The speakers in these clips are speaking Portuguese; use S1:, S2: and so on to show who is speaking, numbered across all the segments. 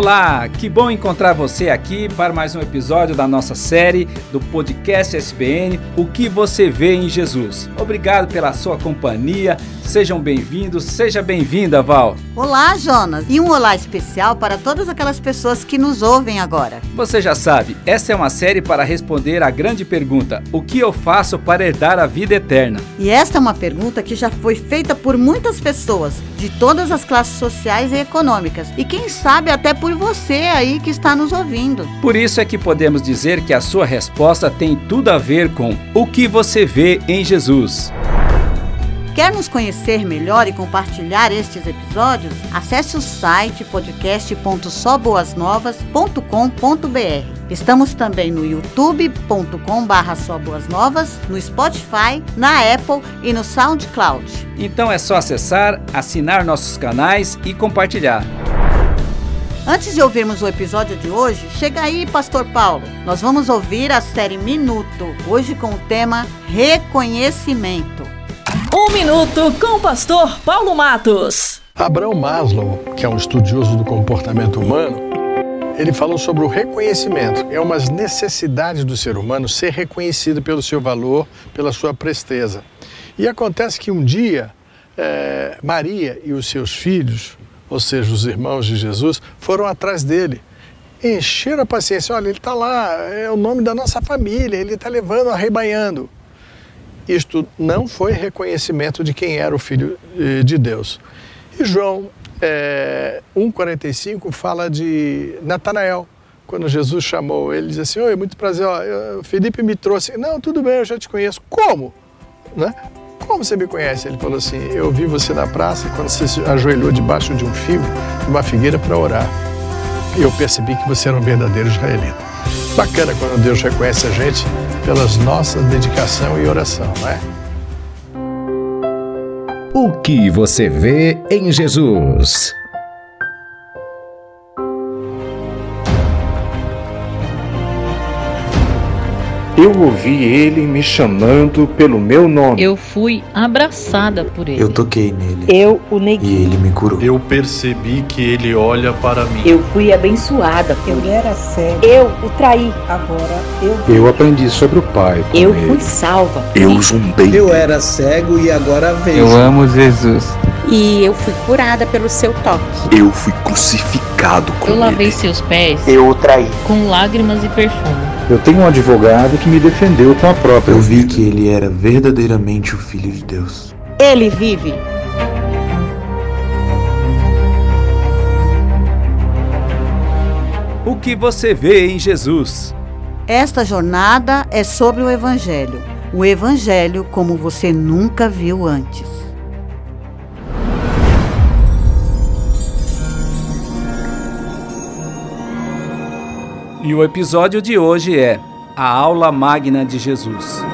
S1: Olá, que bom encontrar você aqui para mais um episódio da nossa série do podcast SBN O que você vê em Jesus. Obrigado pela sua companhia. Sejam bem-vindos, seja bem-vinda, Val.
S2: Olá, Jonas, e um olá especial para todas aquelas pessoas que nos ouvem agora.
S1: Você já sabe, essa é uma série para responder a grande pergunta: o que eu faço para herdar a vida eterna?
S2: E esta é uma pergunta que já foi feita por muitas pessoas, de todas as classes sociais e econômicas, e quem sabe até por você aí que está nos ouvindo.
S1: Por isso é que podemos dizer que a sua resposta tem tudo a ver com o que você vê em Jesus.
S2: Quer nos conhecer melhor e compartilhar estes episódios? Acesse o site podcast.soboasnovas.com.br. Estamos também no youtube.com/barra no Spotify, na Apple e no SoundCloud.
S1: Então é só acessar, assinar nossos canais e compartilhar.
S2: Antes de ouvirmos o episódio de hoje, chega aí, Pastor Paulo. Nós vamos ouvir a série Minuto, hoje com o tema Reconhecimento.
S3: Um minuto com o pastor Paulo Matos.
S4: Abraão Maslow, que é um estudioso do comportamento humano, ele falou sobre o reconhecimento. É uma necessidade do ser humano ser reconhecido pelo seu valor, pela sua presteza. E acontece que um dia, é, Maria e os seus filhos, ou seja, os irmãos de Jesus, foram atrás dele. Encheram a paciência. Olha, ele está lá, é o nome da nossa família, ele está levando, arrebanhando isto não foi reconhecimento de quem era o Filho eh, de Deus. E João é, eh, 1,45 fala de Natanael. Quando Jesus chamou ele, diz assim: Oi, muito prazer, ó, Felipe me trouxe. Não, tudo bem, eu já te conheço. Como? Né? Como você me conhece? Ele falou assim: Eu vi você na praça quando você se ajoelhou debaixo de um fio, de uma figueira para orar. E eu percebi que você era um verdadeiro israelita. Bacana quando Deus reconhece a gente pelas nossas dedicação e oração, não é?
S5: O que você vê em Jesus?
S6: Eu ouvi ele me chamando pelo meu nome.
S7: Eu fui abraçada por ele.
S8: Eu toquei nele.
S9: Eu o neguei.
S8: E ele me curou.
S10: Eu percebi que ele olha para mim.
S9: Eu fui abençoada.
S11: Eu era cego.
S9: Eu o traí.
S11: Agora eu.
S6: Eu aprendi sobre o Pai.
S9: eu
S6: ele.
S9: fui salva.
S8: Eu zumbei.
S12: Eu era cego e agora vejo.
S13: Eu amo Jesus.
S9: E eu fui curada pelo seu toque.
S8: Eu fui crucificado com
S7: ele. Eu lavei
S8: ele.
S7: seus pés.
S12: Eu o traí.
S7: Com lágrimas e perfume.
S6: Eu tenho um advogado que me defendeu com a própria
S8: Eu vi
S6: vida.
S8: que ele era verdadeiramente o Filho de Deus.
S9: Ele vive.
S1: O que você vê em Jesus?
S2: Esta jornada é sobre o Evangelho. O Evangelho como você nunca viu antes.
S1: E o episódio de hoje é A Aula Magna de Jesus.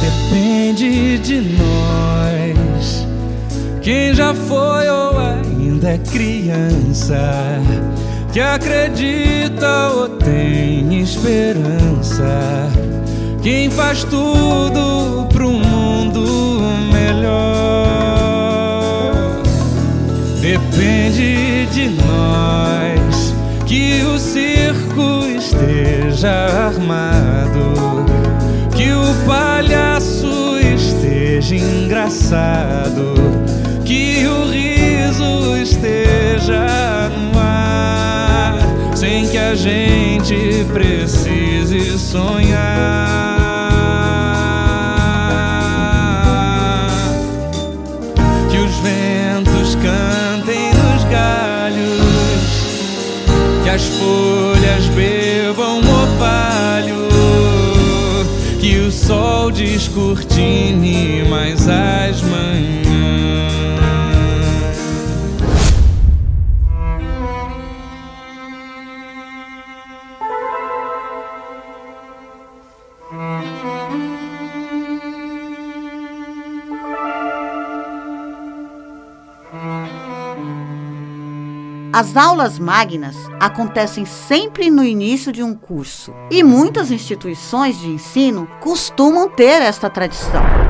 S14: Depende de nós, quem já foi ou ainda é criança que acredita ou tem esperança. Quem faz tudo pro mundo melhor. Depende de nós que o circo esteja armado, que o palhaço esteja engraçado, a gente precise sonhar. Que os ventos cantem nos galhos, que as folhas bebam orvalho, que o sol descortine mais as manhãs.
S2: As aulas magnas acontecem sempre no início de um curso e muitas instituições de ensino costumam ter esta tradição.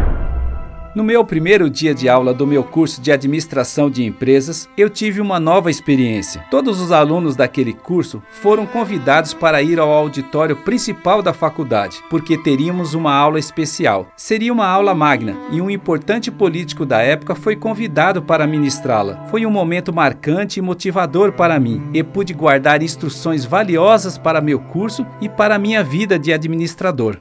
S1: No meu primeiro dia de aula do meu curso de administração de empresas, eu tive uma nova experiência. Todos os alunos daquele curso foram convidados para ir ao auditório principal da faculdade, porque teríamos uma aula especial. Seria uma aula magna e um importante político da época foi convidado para ministrá-la. Foi um momento marcante e motivador para mim e pude guardar instruções valiosas para meu curso e para minha vida de administrador.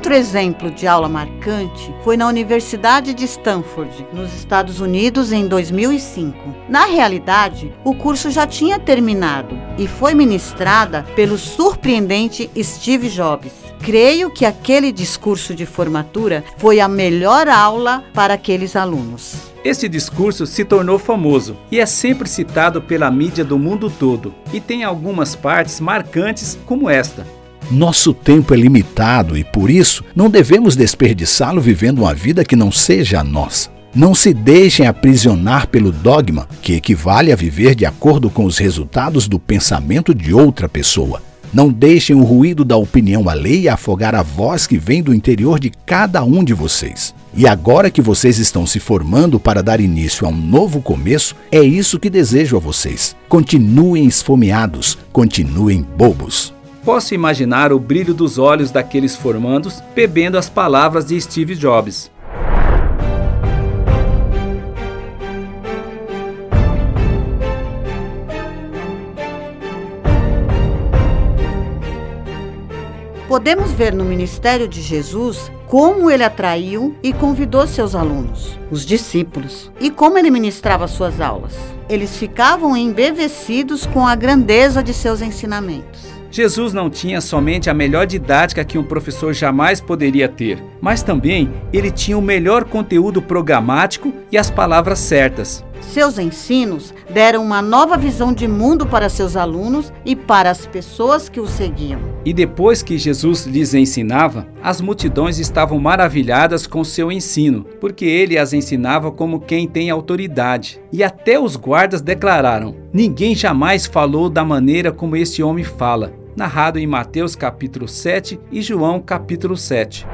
S2: Outro exemplo de aula marcante foi na Universidade de Stanford, nos Estados Unidos, em 2005. Na realidade, o curso já tinha terminado e foi ministrada pelo surpreendente Steve Jobs. Creio que aquele discurso de formatura foi a melhor aula para aqueles alunos.
S1: Este discurso se tornou famoso e é sempre citado pela mídia do mundo todo, e tem algumas partes marcantes, como esta.
S5: Nosso tempo é limitado e por isso não devemos desperdiçá-lo vivendo uma vida que não seja a nossa. Não se deixem aprisionar pelo dogma, que equivale a viver de acordo com os resultados do pensamento de outra pessoa. Não deixem o ruído da opinião alheia afogar a voz que vem do interior de cada um de vocês. E agora que vocês estão se formando para dar início a um novo começo, é isso que desejo a vocês. Continuem esfomeados, continuem bobos.
S1: Posso imaginar o brilho dos olhos daqueles formandos bebendo as palavras de Steve Jobs.
S2: Podemos ver no ministério de Jesus como ele atraiu e convidou seus alunos, os discípulos, e como ele ministrava suas aulas. Eles ficavam embevecidos com a grandeza de seus ensinamentos.
S1: Jesus não tinha somente a melhor didática que um professor jamais poderia ter, mas também ele tinha o melhor conteúdo programático e as palavras certas.
S2: Seus ensinos deram uma nova visão de mundo para seus alunos e para as pessoas que o seguiam.
S1: E depois que Jesus lhes ensinava, as multidões estavam maravilhadas com seu ensino, porque ele as ensinava como quem tem autoridade. E até os guardas declararam: Ninguém jamais falou da maneira como este homem fala narrado em Mateus capítulo 7 e João capítulo 7.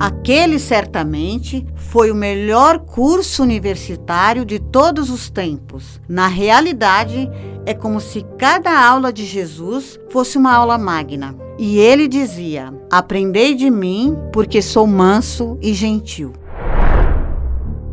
S2: Aquele certamente foi o melhor curso universitário de todos os tempos. Na realidade, é como se cada aula de Jesus fosse uma aula magna. E ele dizia: Aprendei de mim, porque sou manso e gentil.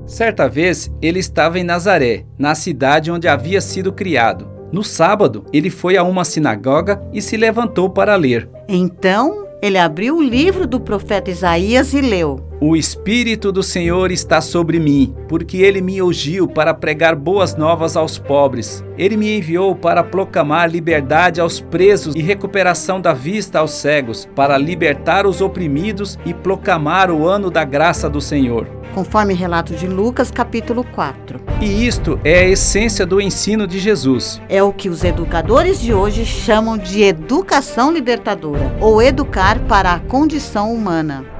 S1: Certa vez ele estava em Nazaré, na cidade onde havia sido criado. No sábado, ele foi a uma sinagoga e se levantou para ler.
S2: Então, ele abriu o livro do profeta Isaías e leu:
S1: O Espírito do Senhor está sobre mim, porque ele me ungiu para pregar boas novas aos pobres. Ele me enviou para proclamar liberdade aos presos e recuperação da vista aos cegos, para libertar os oprimidos e proclamar o ano da graça do Senhor
S2: conforme relato de Lucas, capítulo 4.
S1: E isto é a essência do ensino de Jesus.
S2: É o que os educadores de hoje chamam de educação libertadora, ou educar para a condição humana.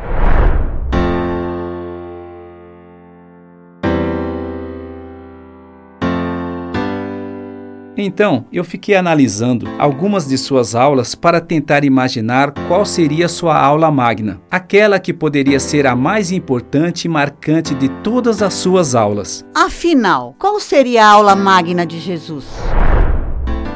S1: Então, eu fiquei analisando algumas de suas aulas para tentar imaginar qual seria sua aula magna, aquela que poderia ser a mais importante e marcante de todas as suas aulas.
S2: Afinal, qual seria a aula magna de Jesus?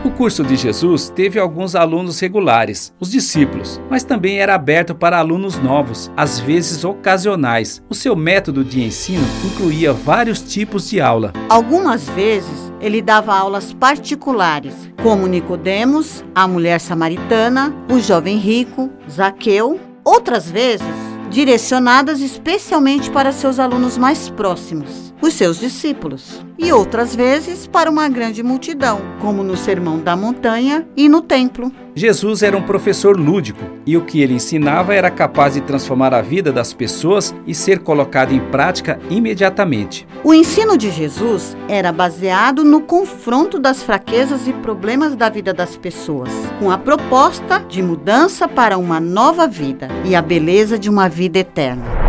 S1: O curso de Jesus teve alguns alunos regulares, os discípulos, mas também era aberto para alunos novos, às vezes ocasionais. O seu método de ensino incluía vários tipos de aula.
S2: Algumas vezes ele dava aulas particulares, como Nicodemos, a mulher samaritana, o jovem rico, Zaqueu. Outras vezes, direcionadas especialmente para seus alunos mais próximos. Os seus discípulos, e outras vezes para uma grande multidão, como no Sermão da Montanha e no templo.
S1: Jesus era um professor lúdico e o que ele ensinava era capaz de transformar a vida das pessoas e ser colocado em prática imediatamente.
S2: O ensino de Jesus era baseado no confronto das fraquezas e problemas da vida das pessoas, com a proposta de mudança para uma nova vida e a beleza de uma vida eterna.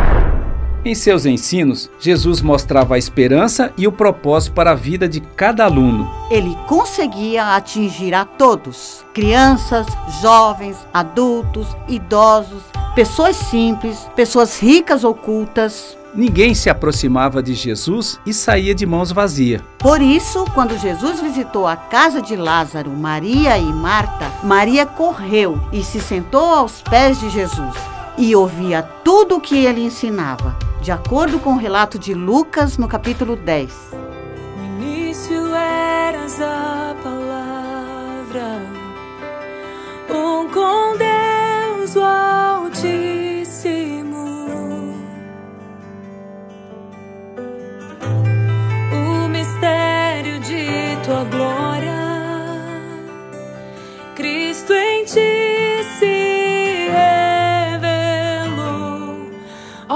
S1: Em seus ensinos, Jesus mostrava a esperança e o propósito para a vida de cada aluno.
S2: Ele conseguia atingir a todos: crianças, jovens, adultos, idosos, pessoas simples, pessoas ricas ou cultas.
S1: Ninguém se aproximava de Jesus e saía de mãos vazias.
S2: Por isso, quando Jesus visitou a casa de Lázaro, Maria e Marta, Maria correu e se sentou aos pés de Jesus e ouvia tudo o que ele ensinava, de acordo com o relato de Lucas no capítulo 10.
S13: No início eras a palavra, um com Deus o Altíssimo. O mistério de tua glória,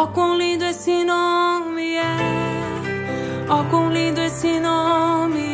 S13: Oh, quão lindo esse nome é! Oh, quão lindo esse nome é!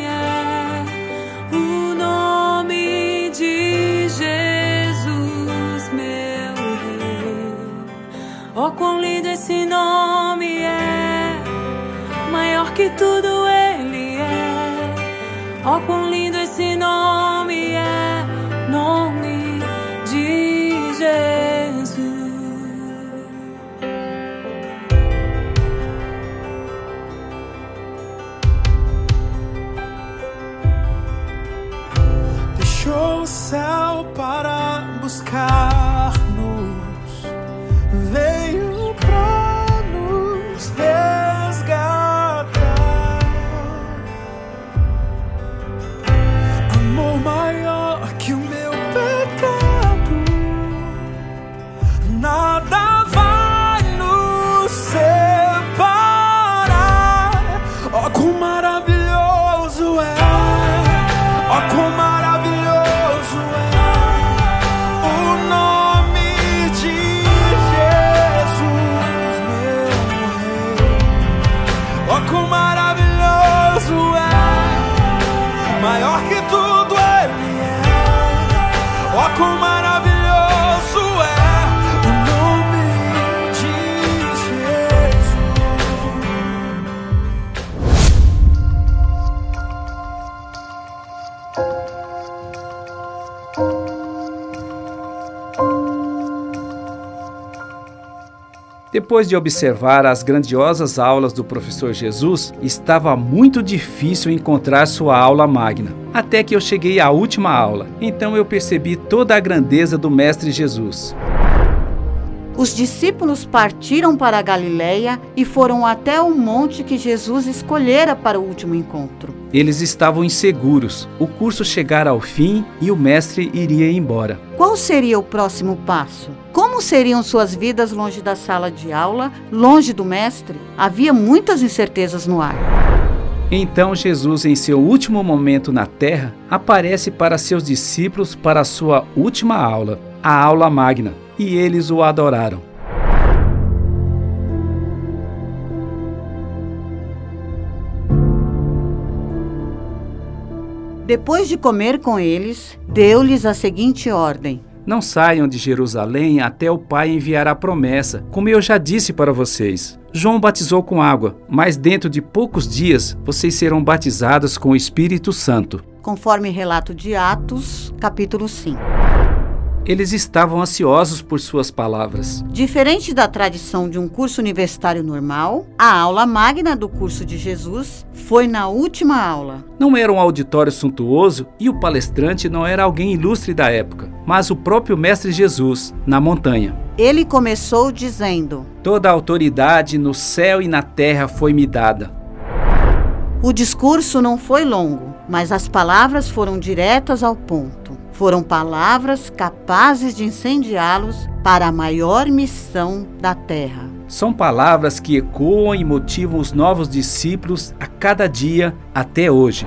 S1: Depois de observar as grandiosas aulas do professor Jesus, estava muito difícil encontrar sua aula magna. Até que eu cheguei à última aula. Então eu percebi toda a grandeza do Mestre Jesus.
S2: Os discípulos partiram para a Galiléia e foram até o monte que Jesus escolhera para o último encontro.
S1: Eles estavam inseguros. O curso chegara ao fim e o mestre iria embora.
S2: Qual seria o próximo passo? Como seriam suas vidas longe da sala de aula, longe do mestre? Havia muitas incertezas no ar.
S1: Então Jesus, em seu último momento na terra, aparece para seus discípulos para a sua última aula, a aula magna, e eles o adoraram.
S2: Depois de comer com eles, deu-lhes a seguinte ordem:
S1: Não saiam de Jerusalém até o Pai enviar a promessa, como eu já disse para vocês. João batizou com água, mas dentro de poucos dias vocês serão batizados com o Espírito Santo.
S2: Conforme relato de Atos, capítulo 5.
S1: Eles estavam ansiosos por suas palavras.
S2: Diferente da tradição de um curso universitário normal, a aula magna do curso de Jesus foi na última aula.
S1: Não era um auditório suntuoso e o palestrante não era alguém ilustre da época, mas o próprio Mestre Jesus, na montanha.
S2: Ele começou dizendo:
S1: Toda a autoridade no céu e na terra foi-me dada.
S2: O discurso não foi longo, mas as palavras foram diretas ao ponto. Foram palavras capazes de incendiá-los para a maior missão da terra.
S1: São palavras que ecoam e motivam os novos discípulos a cada dia até hoje.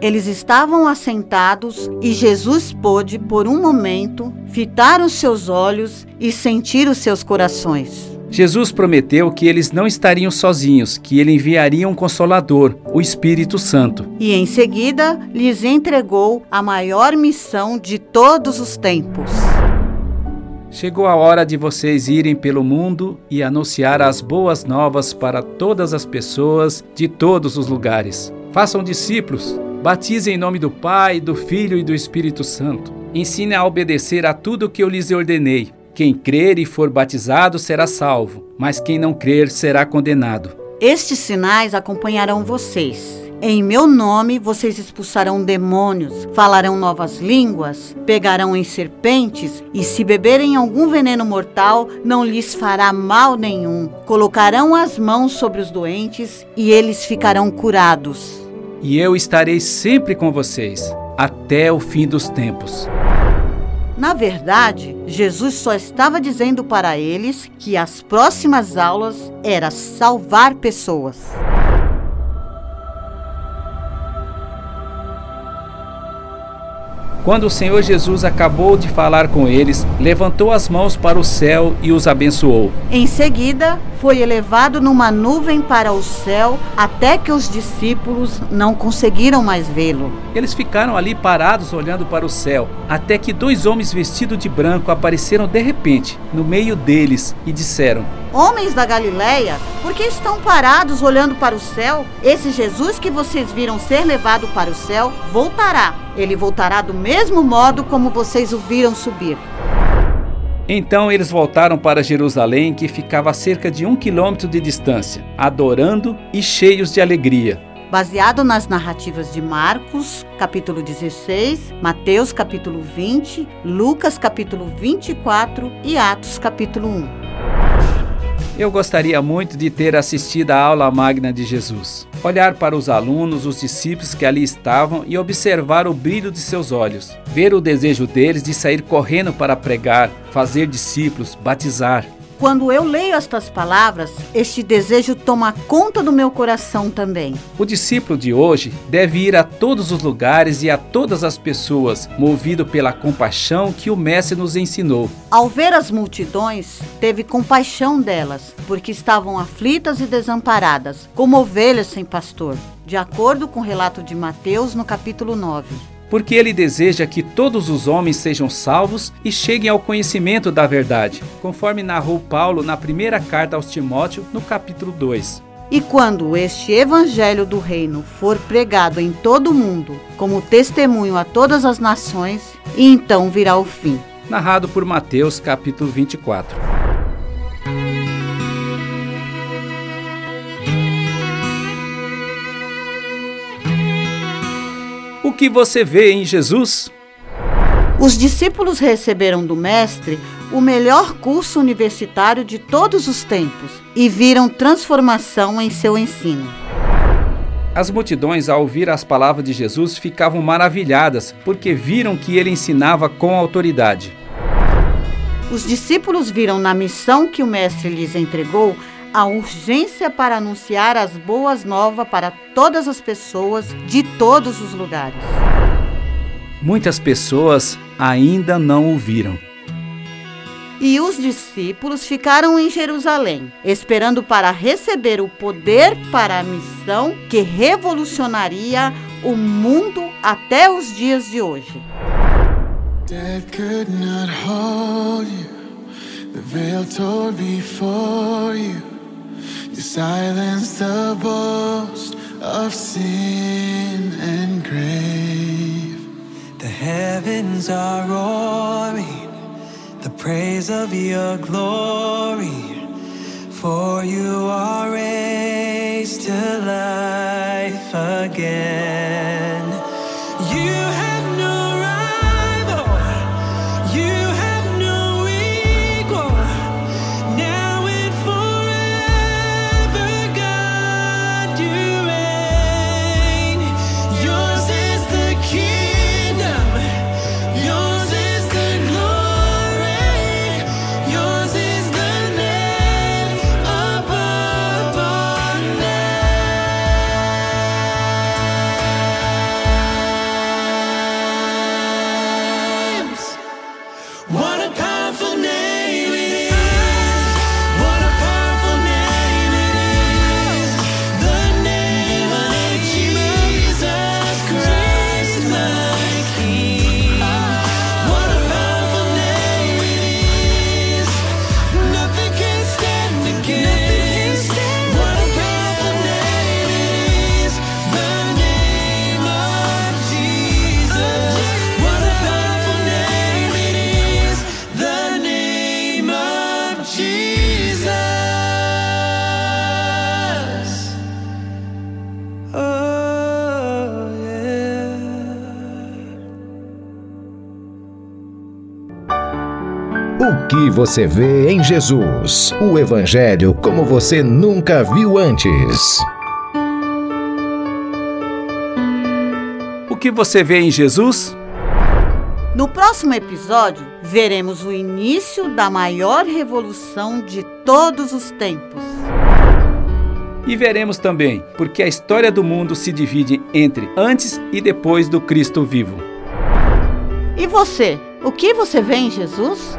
S2: Eles estavam assentados e Jesus pôde, por um momento, fitar os seus olhos e sentir os seus corações.
S1: Jesus prometeu que eles não estariam sozinhos, que ele enviaria um consolador, o Espírito Santo.
S2: E em seguida lhes entregou a maior missão de todos os tempos.
S1: Chegou a hora de vocês irem pelo mundo e anunciar as boas novas para todas as pessoas de todos os lugares. Façam discípulos, batizem em nome do Pai, do Filho e do Espírito Santo. Ensine a obedecer a tudo que eu lhes ordenei. Quem crer e for batizado será salvo, mas quem não crer será condenado.
S2: Estes sinais acompanharão vocês. Em meu nome vocês expulsarão demônios, falarão novas línguas, pegarão em serpentes, e se beberem algum veneno mortal, não lhes fará mal nenhum. Colocarão as mãos sobre os doentes e eles ficarão curados.
S1: E eu estarei sempre com vocês, até o fim dos tempos.
S2: Na verdade, Jesus só estava dizendo para eles que as próximas aulas era salvar pessoas.
S1: Quando o Senhor Jesus acabou de falar com eles, levantou as mãos para o céu e os abençoou.
S2: Em seguida, foi elevado numa nuvem para o céu até que os discípulos não conseguiram mais vê-lo.
S1: Eles ficaram ali parados olhando para o céu, até que dois homens vestidos de branco apareceram de repente no meio deles e disseram:
S2: Homens da Galileia, por que estão parados olhando para o céu? Esse Jesus que vocês viram ser levado para o céu voltará. Ele voltará do mesmo modo como vocês o viram subir.
S1: Então eles voltaram para Jerusalém, que ficava a cerca de um quilômetro de distância, adorando e cheios de alegria.
S2: Baseado nas narrativas de Marcos, capítulo 16, Mateus, capítulo 20, Lucas, capítulo 24 e Atos, capítulo 1.
S1: Eu gostaria muito de ter assistido à aula magna de Jesus. Olhar para os alunos, os discípulos que ali estavam e observar o brilho de seus olhos. Ver o desejo deles de sair correndo para pregar, fazer discípulos, batizar.
S2: Quando eu leio estas palavras, este desejo toma conta do meu coração também.
S1: O discípulo de hoje deve ir a todos os lugares e a todas as pessoas, movido pela compaixão que o Mestre nos ensinou.
S2: Ao ver as multidões, teve compaixão delas, porque estavam aflitas e desamparadas, como ovelhas sem pastor, de acordo com o relato de Mateus no capítulo 9
S1: porque ele deseja que todos os homens sejam salvos e cheguem ao conhecimento da verdade, conforme narrou Paulo na primeira carta aos Timóteo, no capítulo 2.
S2: E quando este evangelho do reino for pregado em todo o mundo, como testemunho a todas as nações, então virá o fim.
S1: Narrado por Mateus, capítulo 24. Que você vê em Jesus?
S2: Os discípulos receberam do Mestre o melhor curso universitário de todos os tempos e viram transformação em seu ensino.
S1: As multidões, ao ouvir as palavras de Jesus, ficavam maravilhadas, porque viram que ele ensinava com autoridade.
S2: Os discípulos viram na missão que o Mestre lhes entregou a urgência para anunciar as boas novas para todas as pessoas de todos os lugares.
S1: Muitas pessoas ainda não o viram.
S2: E os discípulos ficaram em Jerusalém, esperando para receber o poder para a missão que revolucionaria o mundo até os dias de hoje. Death could not hold you. The veil tore before you. You silence the boast of sin and grave.
S15: The heavens are roaring the praise of your glory. For you are raised to life again.
S16: O que você vê em Jesus? O Evangelho como você nunca viu antes.
S1: O que você vê em Jesus?
S2: No próximo episódio, veremos o início da maior revolução de todos os tempos.
S1: E veremos também porque a história do mundo se divide entre antes e depois do Cristo vivo.
S2: E você? O que você vê em Jesus?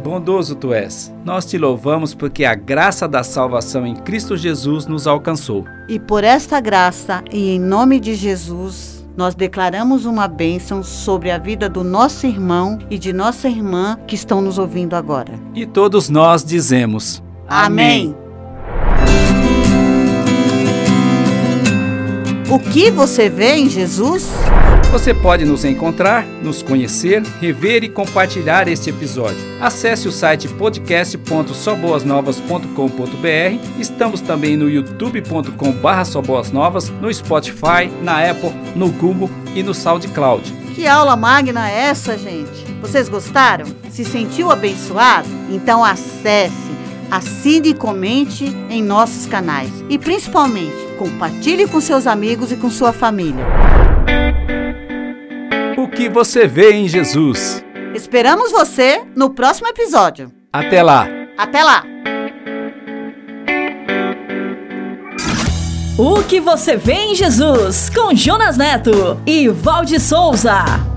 S1: bondoso tu és. Nós te louvamos porque a graça da salvação em Cristo Jesus nos alcançou.
S2: E por esta graça e em nome de Jesus, nós declaramos uma bênção sobre a vida do nosso irmão e de nossa irmã que estão nos ouvindo agora.
S1: E todos nós dizemos:
S2: Amém. O que você vê em Jesus?
S1: Você pode nos encontrar, nos conhecer, rever e compartilhar este episódio. Acesse o site podcast.soboasnovas.com.br. Estamos também no youtube.com/soboasnovas, no Spotify, na Apple, no Google e no SoundCloud.
S2: Que aula magna é essa, gente? Vocês gostaram? Se sentiu abençoado? Então acesse assine e comente em nossos canais. E principalmente, compartilhe com seus amigos e com sua família.
S1: O que você vê em Jesus?
S2: Esperamos você no próximo episódio.
S1: Até lá!
S2: Até lá!
S3: O que você vê em Jesus com Jonas Neto e Valde Souza.